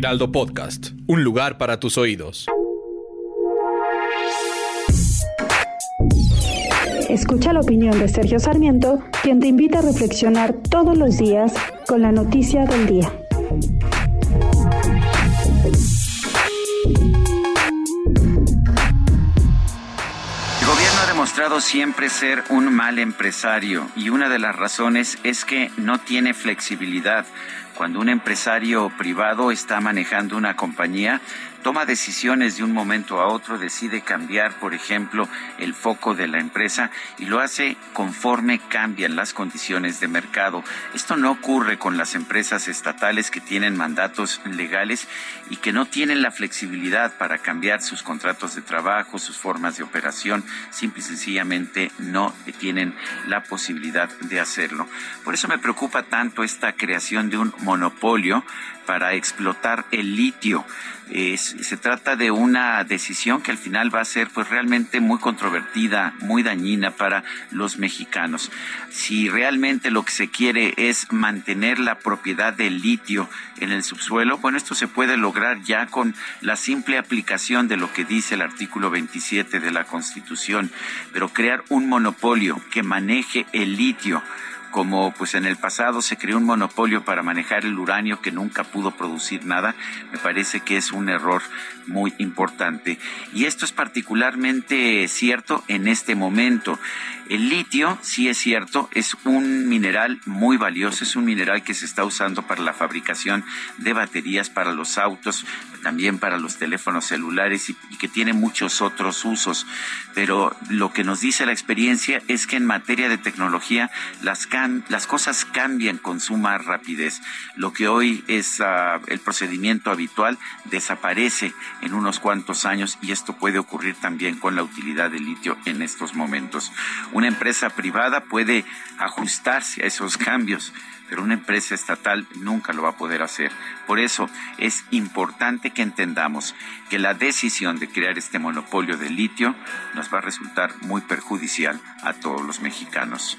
Heraldo Podcast, un lugar para tus oídos. Escucha la opinión de Sergio Sarmiento, quien te invita a reflexionar todos los días con la noticia del día. El gobierno ha demostrado siempre ser un mal empresario y una de las razones es que no tiene flexibilidad. Cuando un empresario privado está manejando una compañía, toma decisiones de un momento a otro, decide cambiar, por ejemplo, el foco de la empresa y lo hace conforme cambian las condiciones de mercado. Esto no ocurre con las empresas estatales que tienen mandatos legales y que no tienen la flexibilidad para cambiar sus contratos de trabajo, sus formas de operación, simple y sencillamente no tienen la posibilidad de hacerlo. Por eso me preocupa tanto esta creación de un monopolio para explotar el litio. Se trata de una decisión que al final va a ser pues realmente muy controvertida, muy dañina para los mexicanos. Si realmente lo que se quiere es mantener la propiedad del litio en el subsuelo, bueno, esto se puede lograr ya con la simple aplicación de lo que dice el artículo 27 de la Constitución, pero crear un monopolio que maneje el litio como pues en el pasado se creó un monopolio para manejar el uranio que nunca pudo producir nada, me parece que es un error muy importante. Y esto es particularmente cierto en este momento. El litio, sí es cierto, es un mineral muy valioso, es un mineral que se está usando para la fabricación de baterías para los autos, también para los teléfonos celulares y, que tiene muchos otros usos. Pero lo que nos dice la experiencia es que en materia de tecnología las, las cosas cambian con suma rapidez. Lo que hoy es ah, el procedimiento habitual desaparece en unos cuantos años y esto puede ocurrir también con la utilidad del litio en estos momentos. Una empresa privada puede ajustarse a esos cambios, pero una empresa estatal nunca lo va a poder hacer. Por eso es importante que entendamos que la decisión de crear este monopolio de litio nos va a resultar muy perjudicial a todos los mexicanos.